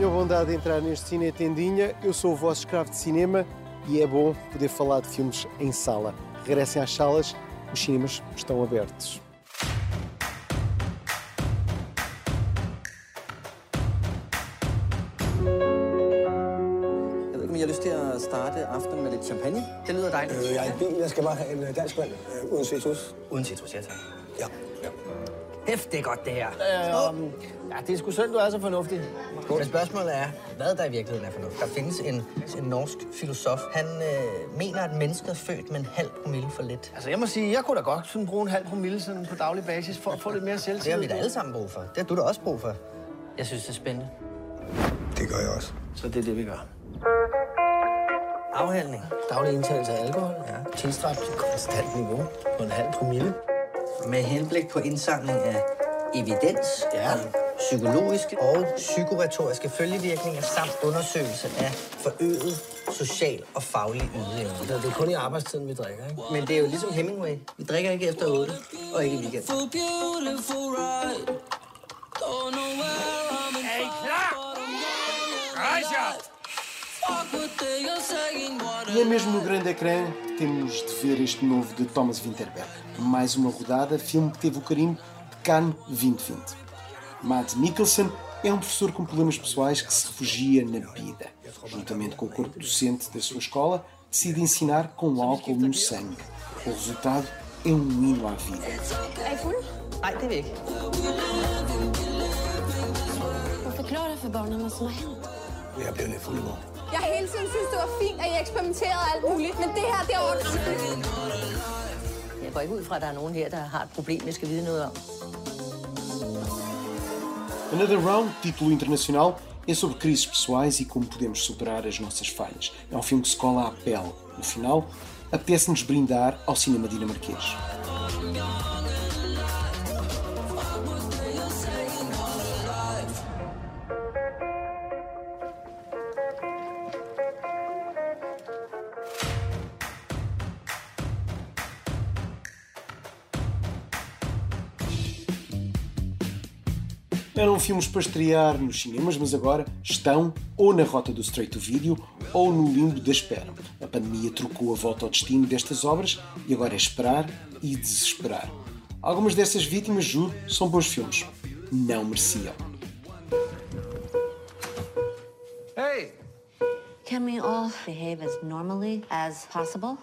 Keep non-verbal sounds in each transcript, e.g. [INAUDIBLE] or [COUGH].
tenham a bondade de entrar neste Cine Tendinha. Eu sou o vosso escravo de cinema e é bom poder falar de filmes em sala. Regressem às salas, os cinemas estão abertos. Jeg har lyst til at starte aftenen med lidt champagne? Det lyder dejligt. Øh, jeg er i bil. Jeg skal bare have en øh, dansk vand øh, uden citrus. Uden citrus, ja tak. Ja. ja. Hæft, det er godt, det her. Øh, ja, det er sgu synd, du er så fornuftig. Men spørgsmålet er, hvad der i virkeligheden er fornuft. Der findes en, en norsk filosof. Han øh, mener, at mennesket er født med en halv promille for lidt. Altså, jeg må sige, jeg kunne da godt sådan bruge en halv promille sådan på daglig basis for at få lidt mere selvtillid. Det har vi da alle sammen brug for. Det har du da også brug for. Jeg synes, det er spændende. Det gør jeg også. Så det er det, vi gør. Afhandling. Daglig indtagelse af alkohol. Ja. Tilstræbt til konstant niveau på en halv promille. Med henblik på indsamling af evidens, Ja. om psykologiske og psykoretoriske følgevirkninger samt undersøgelse af forøget social og faglig ydeevne. Så det er kun i arbejdstiden, vi drikker, ikke? Men det er jo ligesom Hemingway. Vi drikker ikke efter 8 og ikke i weekend. E é mesmo no grande ecrã que temos de ver este novo de Thomas Winterberg. Mais uma rodada, filme que teve o carimbo de Cannes 2020. Mads Mikkelsen é um professor com problemas pessoais que se refugia na vida. Juntamente com o corpo docente da sua escola, decide ensinar com álcool no sangue. O resultado é um hino à vida. Er Jeg hele tiden synes det var fint, at I eksperimenterede alt muligt, men det her, det er ondt. Jeg går ikke ud fra, at der er nogen her, der har et problem, jeg skal vide noget om. Another Round, título internacional, é sobre crises pessoais e como podemos superar as nossas falhas. É um filme que se cola à pele. No final, apetece-nos brindar ao cinema dinamarquês. Eram filmes para estrear nos cinemas, mas agora estão ou na rota do straight to video ou no limbo da espera. A pandemia trocou a volta ao destino destas obras e agora é esperar e desesperar. Algumas dessas vítimas, juro, são bons filmes. Não mereciam. Hey! Can we all behave as normally as possible?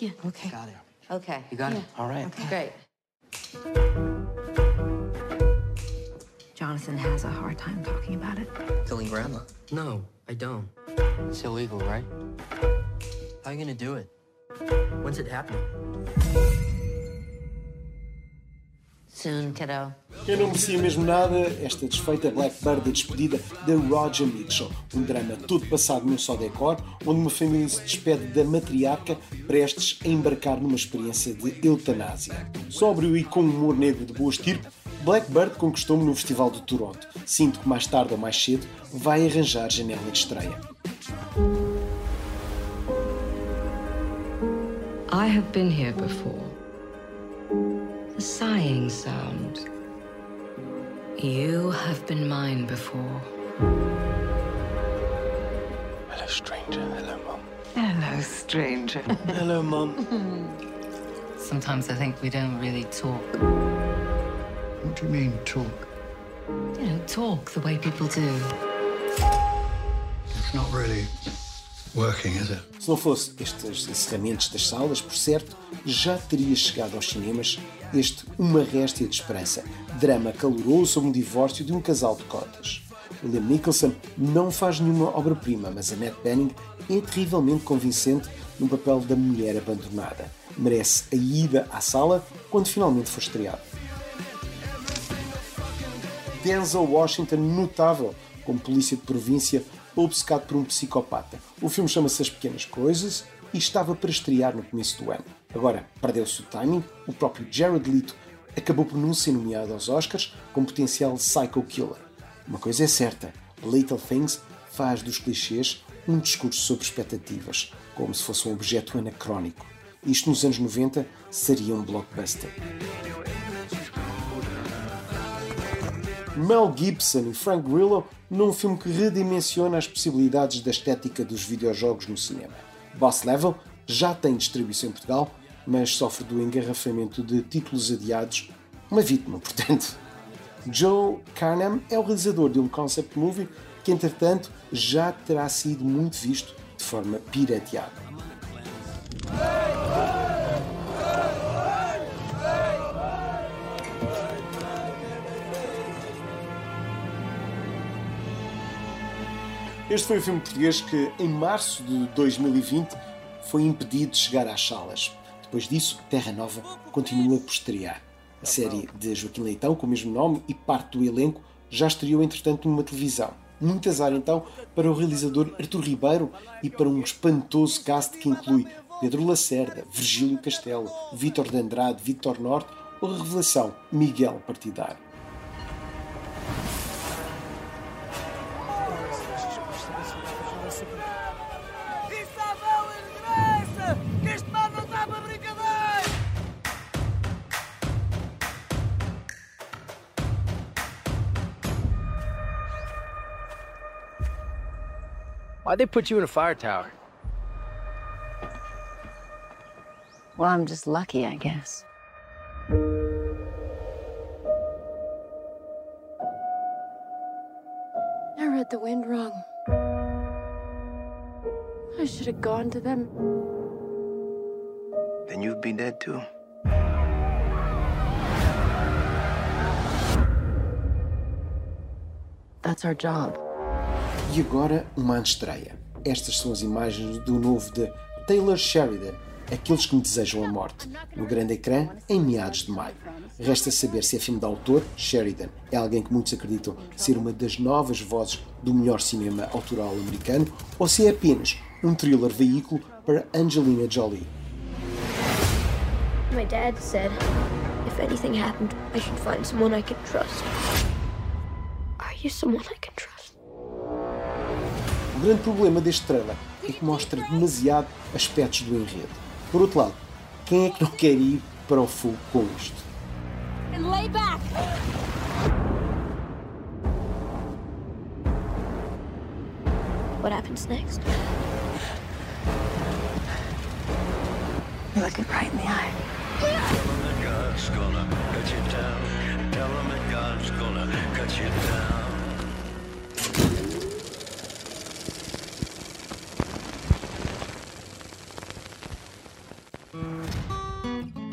Yeah. Okay. Got it. Okay. You got it? All right. Great. Jonathan has a hard time talking about it. Killing grandma. No, I don't. It's illegal, right? How are you gonna do it? When's it happening? Soon, kiddo. Quem não merecia mesmo nada, esta desfeita Blackbird da despedida de Roger Mitchell. Um drama todo passado num só decor, onde uma família se despede da matriarca prestes a embarcar numa experiência de eutanásia. Sóbrio e com humor negro de boa estirpe, Blackbird conquistou-me no Festival de Toronto. Sinto que mais tarde ou mais cedo vai arranjar janela de estreia. I have been here before. The sighing sound. You have been mine before. Hello, stranger. Hello, mum. Hello, stranger. Hello, mum. [LAUGHS] Sometimes I think we don't really talk. What do you mean, talk? you know, talk the way people do. It's not really working, is it? Se não fosse estes encerramentos das salas, por certo, já teria chegado aos cinemas este Uma Réstia de Esperança, drama caloroso sobre um divórcio de um casal de cotas. Liam Nicholson não faz nenhuma obra-prima, mas a Annette Bening é terrivelmente convincente no papel da mulher abandonada. Merece a ida à sala quando finalmente for estreado. Denzel Washington notável como polícia de província obcecado por um psicopata. O filme chama-se As Pequenas Coisas e estava para estrear no começo do ano. Agora, perdeu-se o timing, o próprio Jared Leto acabou por não ser nomeado aos Oscars como potencial psycho killer. Uma coisa é certa, Little Things faz dos clichês um discurso sobre expectativas, como se fosse um objeto anacrónico. Isto nos anos 90 seria um blockbuster. Mel Gibson e Frank Grillo num filme que redimensiona as possibilidades da estética dos videojogos no cinema. Boss Level já tem distribuição em Portugal, mas sofre do engarrafamento de títulos adiados, uma vítima, [LAUGHS] portanto. Joe Carnam é o realizador de um concept movie que, entretanto, já terá sido muito visto de forma pirateada. Este foi o filme português que, em março de 2020, foi impedido de chegar às salas. Depois disso, Terra Nova continua por estrear. A série de Joaquim Leitão, com o mesmo nome e parte do elenco, já estreou entretanto numa televisão. Muito azar então para o realizador Artur Ribeiro e para um espantoso cast que inclui Pedro Lacerda, Virgílio Castelo, Vítor de Andrade, Vítor Norte ou a revelação Miguel Partidário. Why'd they put you in a fire tower? Well, I'm just lucky, I guess. I read the wind wrong. I should have gone to them. Then you'd be dead too. That's our job. E agora, uma estreia. Estas são as imagens do novo de Taylor Sheridan, Aqueles que me desejam a morte, no grande ecrã, em meados de maio. Resta saber se é filme de autor, Sheridan é alguém que muitos acreditam ser uma das novas vozes do melhor cinema autoral americano, ou se é apenas um thriller veículo para Angelina Jolie. My dad said if anything happened, I should find someone I can trust. Are you someone I can trust? O grande problema deste trailer é que mostra demasiado aspectos do enredo. Por outro lado, quem é que não quer ir para o fogo com isto? What happens next? You're looking right in the eye. God's gonna cut you down. Tell him that God's gonna cut you down.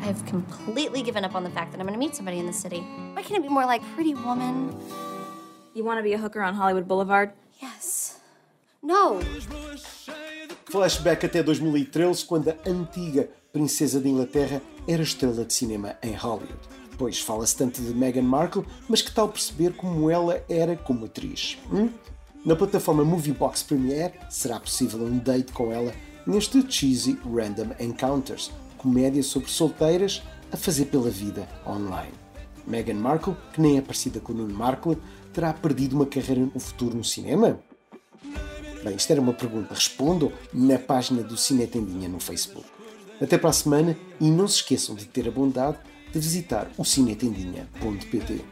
I've completely given up on the fact that I'm going to meet somebody in the city. Why can't it be more like Pretty Woman? You want to be a hooker on Hollywood Boulevard? Yes. No. Flashback até 2013, quando a antiga princesa de Inglaterra era estrela de cinema em Hollywood. Pois fala-se tanto de Meghan Markle, mas que tal perceber como ela era como atriz? Hum? Na plataforma Moviebox Premiere será possível um date com ela neste Cheesy Random Encounters, comédia sobre solteiras a fazer pela vida online. Meghan Markle, que nem é parecida com o Nuno Markle, terá perdido uma carreira no futuro no cinema? Bem, isto era uma pergunta. Respondam na página do Cine Tendinha no Facebook. Até para a semana e não se esqueçam de ter a bondade de visitar o cinetendinha.pt.